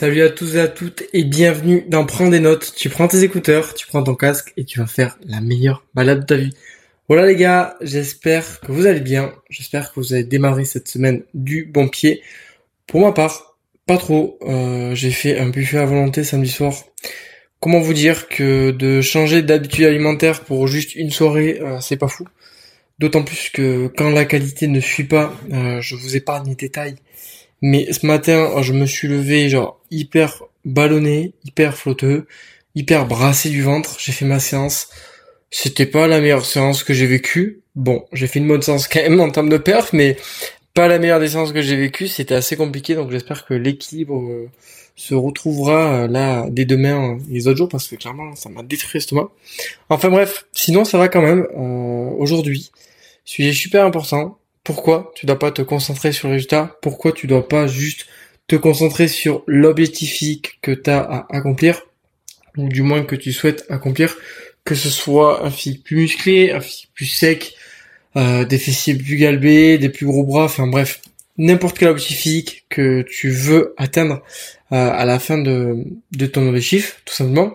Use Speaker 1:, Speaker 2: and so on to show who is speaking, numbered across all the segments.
Speaker 1: Salut à tous et à toutes et bienvenue dans Prends des notes. Tu prends tes écouteurs, tu prends ton casque et tu vas faire la meilleure balade de ta vie. Voilà les gars, j'espère que vous allez bien. J'espère que vous avez démarré cette semaine du bon pied. Pour ma part, pas trop. Euh, j'ai fait un buffet à volonté samedi soir. Comment vous dire que de changer d'habitude alimentaire pour juste une soirée, euh, c'est pas fou. D'autant plus que quand la qualité ne suit pas, euh, je vous épargne les détails. Mais ce matin, je me suis levé genre hyper ballonné, hyper flotteux, hyper brassé du ventre. J'ai fait ma séance. C'était pas la meilleure séance que j'ai vécue. Bon, j'ai fait une bonne séance quand même en termes de perf, mais pas la meilleure des séances que j'ai vécues. C'était assez compliqué, donc j'espère que l'équilibre euh, se retrouvera euh, là dès demain et les autres jours, parce que clairement, ça m'a détruit l'estomac. Enfin bref, sinon ça va quand même. Euh, aujourd'hui, sujet super important. Pourquoi tu dois pas te concentrer sur le résultat? Pourquoi tu dois pas juste te concentrer sur l'objectif que tu as à accomplir? Ou du moins que tu souhaites accomplir? Que ce soit un physique plus musclé, un physique plus sec, euh, des fessiers plus galbés, des plus gros bras, enfin bref, n'importe quel objectif que tu veux atteindre à la fin de, de ton objectif, tout simplement.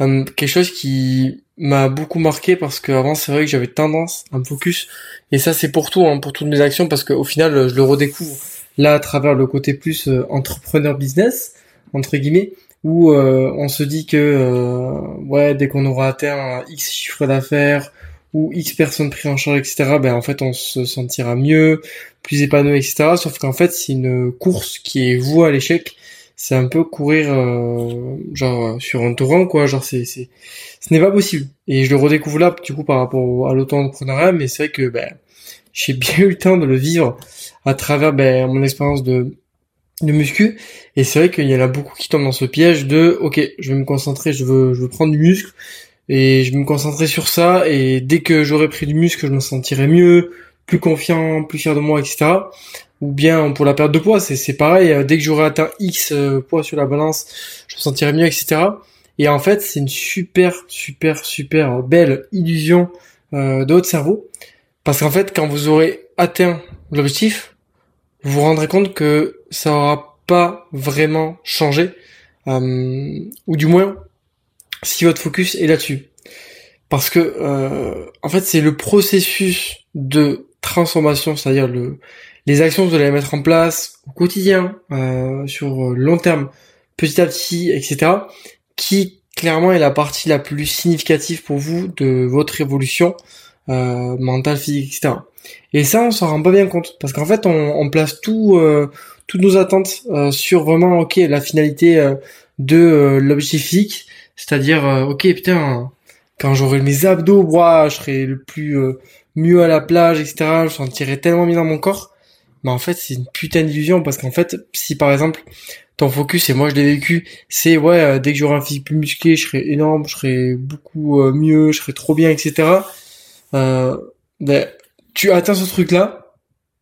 Speaker 1: Euh, quelque chose qui m'a beaucoup marqué parce qu'avant c'est vrai que j'avais tendance à me focus et ça c'est pour tout, hein, pour toutes mes actions parce qu'au final je le redécouvre là à travers le côté plus entrepreneur business entre guillemets où euh, on se dit que euh, ouais dès qu'on aura atteint X chiffre d'affaires ou X personnes pris en charge, etc., ben en fait on se sentira mieux, plus épanoui, etc. Sauf qu'en fait c'est une course qui est vouée à l'échec. C'est un peu courir euh, genre sur un torrent quoi. Genre c'est c'est ce n'est pas possible. Et je le redécouvre là du coup par rapport à l'auto-entrepreneuriat, mais c'est vrai que ben j'ai bien eu le temps de le vivre à travers ben, mon expérience de de muscu et c'est vrai qu'il y en a beaucoup qui tombent dans ce piège de ok je vais me concentrer je veux je veux prendre du muscle et je vais me concentrer sur ça et dès que j'aurai pris du muscle je me sentirai mieux plus confiant plus fier de moi etc ou bien pour la perte de poids c'est pareil dès que j'aurai atteint x euh, poids sur la balance je me sentirai mieux etc et en fait c'est une super super super belle illusion euh, de votre cerveau parce qu'en fait quand vous aurez atteint l'objectif vous vous rendrez compte que ça aura pas vraiment changé, euh, ou du moins si votre focus est là-dessus. Parce que euh, en fait c'est le processus de transformation, c'est-à-dire le les actions que vous allez mettre en place au quotidien, euh, sur long terme, petit à petit, etc., qui clairement est la partie la plus significative pour vous de votre évolution euh, mentale, physique, etc. Et ça, on s'en rend pas bien compte parce qu'en fait, on, on place tout, euh, toutes nos attentes euh, sur vraiment ok la finalité euh, de euh, l'objectif c'est-à-dire ok putain quand j'aurai mes abdos, moi je serai le plus mieux à la plage, etc. Je sentirai tellement bien dans mon corps. Mais en fait c'est une putain d'illusion parce qu'en fait si par exemple ton focus et moi je l'ai vécu, c'est ouais dès que j'aurai un physique plus musclé, je serai énorme, je serai beaucoup mieux, je serai trop bien, etc. Euh, ben, tu atteins ce truc là.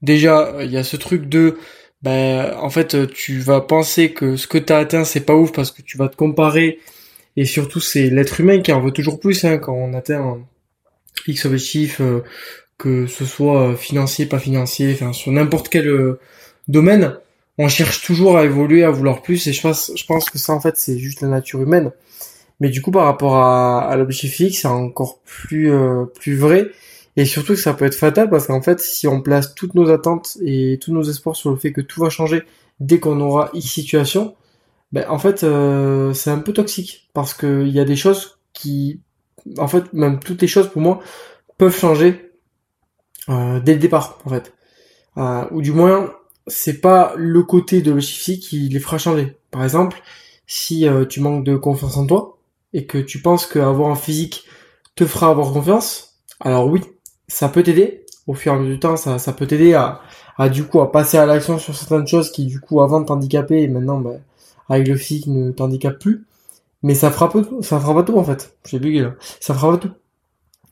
Speaker 1: Déjà il y a ce truc de ben en fait tu vas penser que ce que tu as atteint c'est pas ouf parce que tu vas te comparer et surtout c'est l'être humain qui en veut toujours plus hein, quand on atteint X objectif euh, que ce soit financier pas financier enfin sur n'importe quel euh, domaine on cherche toujours à évoluer à vouloir plus et je pense je pense que ça en fait c'est juste la nature humaine. Mais du coup par rapport à, à l'objectif X c'est encore plus euh, plus vrai et surtout que ça peut être fatal parce qu'en fait, si on place toutes nos attentes et tous nos espoirs sur le fait que tout va changer dès qu'on aura X situation, ben en fait, euh, c'est un peu toxique parce qu'il y a des choses qui, en fait, même toutes les choses pour moi peuvent changer euh, dès le départ, en fait. Euh, ou du moins, c'est pas le côté de l'objectif qui les fera changer. Par exemple, si tu manques de confiance en toi et que tu penses qu'avoir un physique te fera avoir confiance, alors oui, ça peut t'aider au fur et à mesure du temps, ça, ça peut t'aider à, à du coup à passer à l'action sur certaines choses qui du coup avant t'handicapaient et maintenant bah, avec le physique ne t'handicape plus. Mais ça fera pas tout, ça fera pas tout en fait. J'ai bugué là. Ça fera pas tout.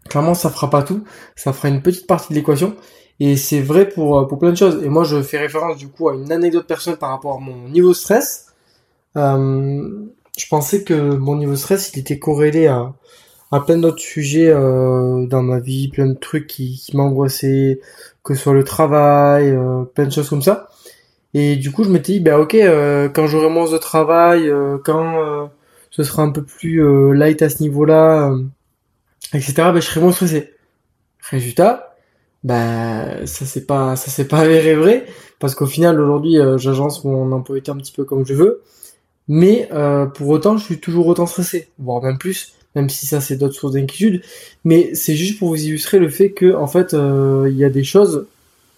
Speaker 1: Clairement, ça fera pas tout. Ça fera une petite partie de l'équation. Et c'est vrai pour, euh, pour plein de choses. Et moi, je fais référence du coup à une anecdote personnelle par rapport à mon niveau de stress. Euh, je pensais que mon niveau de stress, il était corrélé à, à plein d'autres sujets euh, dans ma vie, plein de trucs qui, qui m'angoissaient, que ce soit le travail, euh, plein de choses comme ça. Et du coup, je m'étais dit, bah ok, euh, quand j'aurai moins de travail, euh, quand ce sera un peu plus light à ce niveau-là, etc., bah, je serai moins stressé. Résultat, bah ça c'est pas ça c'est pas avéré vrai parce qu'au final aujourd'hui j'agence mon emploi un petit peu comme je veux, mais pour autant je suis toujours autant stressé, voire même plus, même si ça c'est d'autres sources d'inquiétude. Mais c'est juste pour vous illustrer le fait que en fait il y a des choses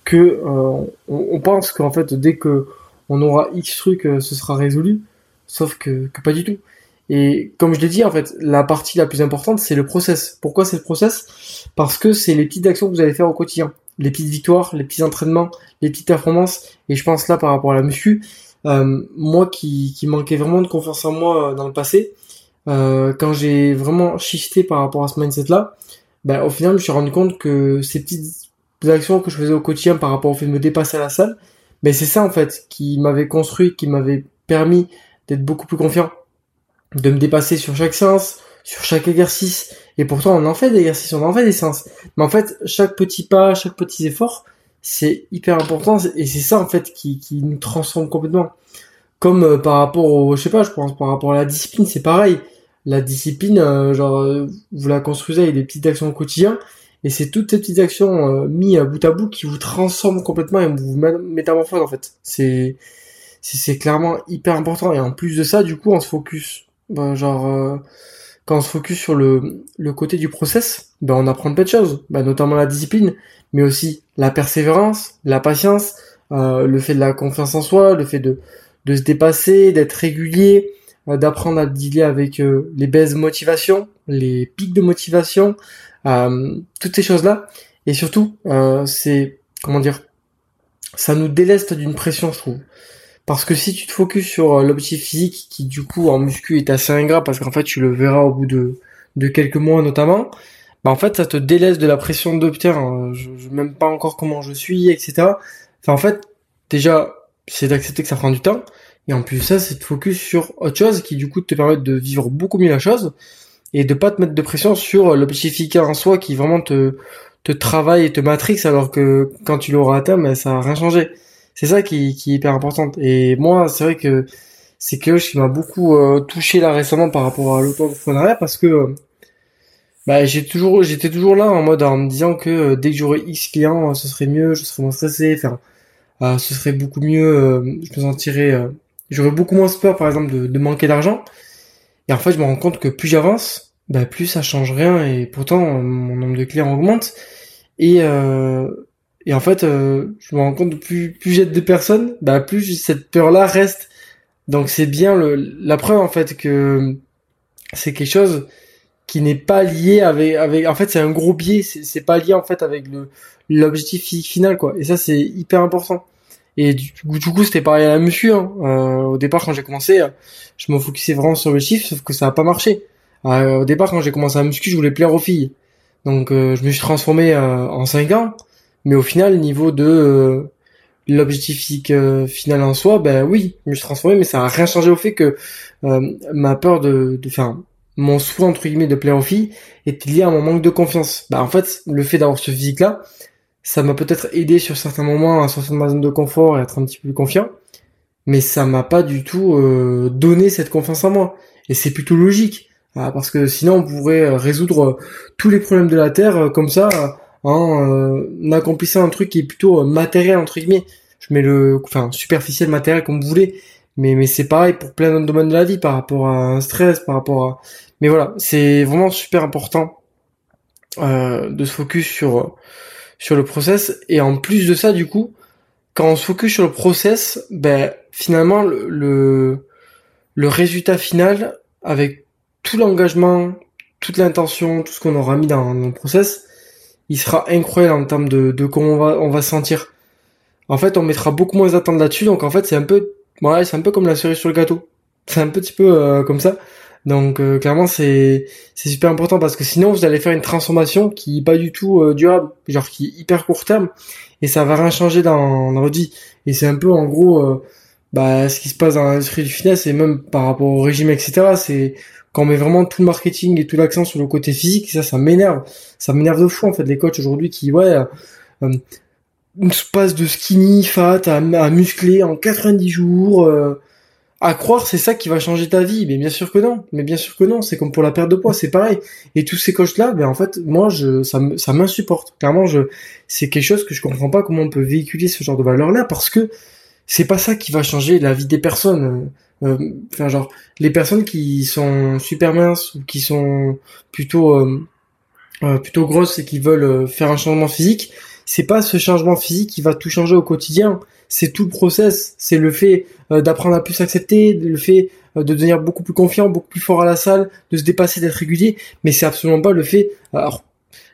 Speaker 1: que euh, on, pense qu'en fait dès que on aura X truc, euh, ce sera résolu, sauf que pas du tout. Et comme je l'ai dit, en fait, la partie la plus importante, c'est le process. Pourquoi c'est le process? Parce que c'est les petites actions que vous allez faire au quotidien. Les petites victoires, les petits entraînements, les petites performances. Et je pense là par rapport à la muscu, euh, moi qui, qui manquais vraiment de confiance en moi dans le passé, euh, quand j'ai vraiment shifté par rapport à ce mindset-là, ben, au final, je me suis rendu compte que ces petites actions que je faisais au quotidien par rapport au fait de me dépasser à la salle, mais c'est ça en fait qui m'avait construit, qui m'avait permis d'être beaucoup plus confiant, de me dépasser sur chaque séance, sur chaque exercice. Et pourtant, on en fait des exercices, on en fait des séances. Mais en fait, chaque petit pas, chaque petit effort, c'est hyper important. Et c'est ça, en fait, qui, qui nous transforme complètement. Comme euh, par rapport au, je sais pas, je pense par rapport à la discipline, c'est pareil. La discipline, euh, genre, euh, vous la construisez avec des petites actions au quotidien. Et c'est toutes ces petites actions euh, mises bout à bout qui vous transforment complètement et vous métamorphosent en fait. C'est c'est clairement hyper important. Et en plus de ça, du coup, on se focus, ben, genre euh, quand on se focus sur le, le côté du process, ben, on apprend plein de choses, ben, notamment la discipline, mais aussi la persévérance, la patience, euh, le fait de la confiance en soi, le fait de, de se dépasser, d'être régulier, euh, d'apprendre à dealer avec euh, les baisses de motivation, les pics de motivation, euh, toutes ces choses-là. Et surtout, euh, c'est comment dire, ça nous déleste d'une pression, je trouve. Parce que si tu te focuses sur euh, l'objectif physique, qui du coup en muscu est assez ingrat, parce qu'en fait tu le verras au bout de, de quelques mois notamment, bah en fait ça te délaisse de la pression de putain, je, je même pas encore comment je suis, etc. En fait, déjà, c'est d'accepter que ça prend du temps, et en plus ça, c'est de focus sur autre chose qui du coup te permet de vivre beaucoup mieux la chose, et de pas te mettre de pression sur l'objectif en soi qui vraiment te te travaille et te matrix alors que quand tu l'auras atteint ben ça a rien changé c'est ça qui, est hyper important et moi c'est vrai que c'est quelque chose qui m'a beaucoup euh, touché là récemment par rapport à l'auto-entrepreneuriat parce que euh, bah, j'ai toujours j'étais toujours là en mode en me disant que euh, dès que j'aurais X clients ce serait mieux je serais moins stressé enfin ce serait beaucoup mieux je me sentirais j'aurais beaucoup moins peur par exemple de, de manquer d'argent et en fait, je me rends compte que plus j'avance, bah, plus ça change rien et pourtant mon nombre de clients augmente. Et, euh, et en fait, euh, je me rends compte plus, plus j'aide de personnes, bah, plus cette peur-là reste. Donc c'est bien le, la preuve en fait que c'est quelque chose qui n'est pas lié avec, avec, en fait c'est un gros biais, c'est pas lié en fait avec le l'objectif final quoi. Et ça c'est hyper important. Et du, du coup, c'était pareil à la muscu. Hein. Euh, au départ, quand j'ai commencé, je me focusais vraiment sur le chiffre, sauf que ça a pas marché. Euh, au départ, quand j'ai commencé à muscu, je voulais plaire aux filles. Donc, euh, je me suis transformé euh, en 5 ans. Mais au final, niveau de euh, l'objectif physique final en soi, ben oui, je me suis transformé, mais ça a rien changé au fait que ma peur de, enfin, mon souhait entre guillemets de plaire aux filles était lié à mon manque de confiance. Bah en fait, le fait d'avoir ce physique là, ça m'a peut-être aidé sur certains moments à sortir de ma zone de confort et à être un petit peu plus confiant, mais ça m'a pas du tout euh, donné cette confiance en moi. Et c'est plutôt logique, ah, parce que sinon on pourrait euh, résoudre euh, tous les problèmes de la Terre comme ça en accomplissant un truc qui est plutôt matériel entre guillemets. Je mets le, enfin superficiel matériel comme vous voulez, mais mais c'est pareil pour plein d'autres domaines de la vie par rapport à un stress, par rapport à, mais voilà, c'est vraiment super important de se focus sur sur le process. Et en plus de ça, du coup, quand on se focus sur le process, ben finalement le, le, résultat final avec tout l'engagement, toute l'intention, tout ce qu'on aura mis dans, le process, il sera incroyable en termes de, de comment on va, on va se sentir. En fait, on mettra beaucoup moins d'attente là-dessus, donc en fait, c'est un peu, ouais, c'est un peu comme la cerise sur le gâteau. C'est un petit peu euh, comme ça. Donc euh, clairement c'est c'est super important parce que sinon vous allez faire une transformation qui est pas du tout euh, durable, genre qui est hyper court terme et ça va rien changer dans, dans votre vie. Et c'est un peu en gros euh, bah ce qui se passe dans l'industrie du fitness et même par rapport au régime etc. C'est quand on met vraiment tout le marketing et tout l'accent sur le côté physique, ça ça m'énerve, ça m'énerve de fou en fait les coachs aujourd'hui qui ouais se passe de skinny, fat, à, à musclé en 90 jours. Euh, à croire c'est ça qui va changer ta vie mais bien sûr que non mais bien sûr que non c'est comme pour la perte de poids c'est pareil et tous ces coachs là ben en fait moi je ça ça m'insupporte clairement je c'est quelque chose que je comprends pas comment on peut véhiculer ce genre de valeurs là parce que c'est pas ça qui va changer la vie des personnes euh, euh, enfin genre les personnes qui sont super minces ou qui sont plutôt euh, plutôt grosses et qui veulent faire un changement physique c'est pas ce changement physique qui va tout changer au quotidien c'est tout le process, c'est le fait d'apprendre à plus s'accepter, le fait de devenir beaucoup plus confiant, beaucoup plus fort à la salle, de se dépasser, d'être régulier, mais c'est absolument pas le fait. Alors,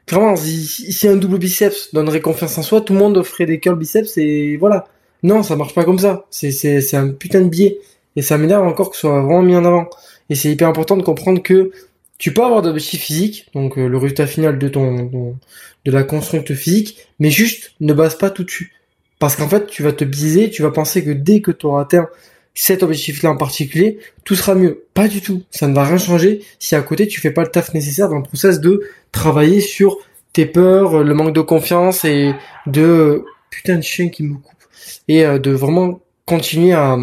Speaker 1: clairement, si, un double biceps donnerait confiance en soi, tout le monde ferait des curls biceps et voilà. Non, ça marche pas comme ça. C'est un putain de biais et ça m'énerve encore que ce soit vraiment mis en avant. Et c'est hyper important de comprendre que tu peux avoir d'objectifs physiques, donc euh, le résultat final de ton, de la construction physique, mais juste ne base pas tout dessus. Parce qu'en fait, tu vas te biaiser, tu vas penser que dès que tu auras atteint cet objectif-là en particulier, tout sera mieux. Pas du tout. Ça ne va rien changer si à côté tu fais pas le taf nécessaire dans le process de travailler sur tes peurs, le manque de confiance et de putain de chien qui me coupe et euh, de vraiment continuer à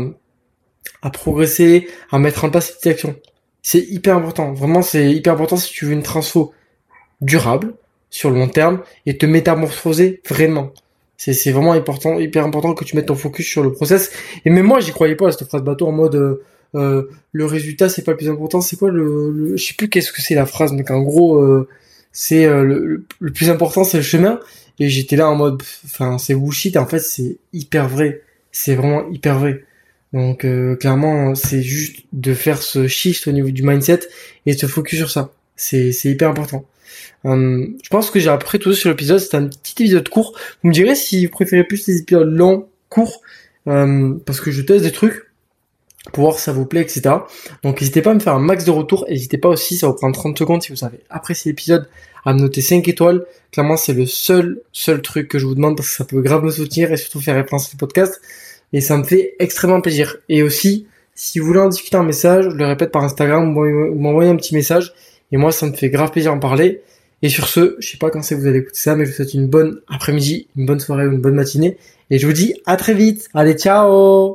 Speaker 1: progresser, à mettre en place cette action. C'est hyper important. Vraiment, c'est hyper important si tu veux une transfo durable sur le long terme et te métamorphoser vraiment. C'est, vraiment important, hyper important que tu mettes ton focus sur le process. Et même moi, j'y croyais pas à cette phrase bateau en mode euh, euh, le résultat c'est pas le plus important. C'est quoi le, je sais plus qu'est-ce que c'est la phrase, mais qu'en gros c'est le, plus important c'est le chemin. Et j'étais là en mode, enfin c'est bullshit. En fait, c'est hyper vrai. C'est vraiment hyper vrai. Donc clairement, c'est juste de faire ce shift au niveau du mindset et se focus sur ça. C'est, c'est hyper important. Euh, je pense que j'ai appris tout sur l'épisode. C'est un petit épisode court. Vous me direz si vous préférez plus les épisodes longs, courts, euh, parce que je teste des trucs pour voir si ça vous plaît, etc. Donc n'hésitez pas à me faire un max de retour. N'hésitez pas aussi, ça va prendre 30 secondes si vous avez apprécié l'épisode, à me noter 5 étoiles. Clairement, c'est le seul, seul truc que je vous demande parce que ça peut grave me soutenir et surtout faire référence au podcast. Et ça me fait extrêmement plaisir. Et aussi, si vous voulez en discuter un message, je le répète par Instagram, vous m'envoyez un petit message. Et moi, ça me fait grave plaisir d'en parler. Et sur ce, je sais pas quand c'est que vous allez écouter ça, mais je vous souhaite une bonne après-midi, une bonne soirée ou une bonne matinée. Et je vous dis à très vite. Allez, ciao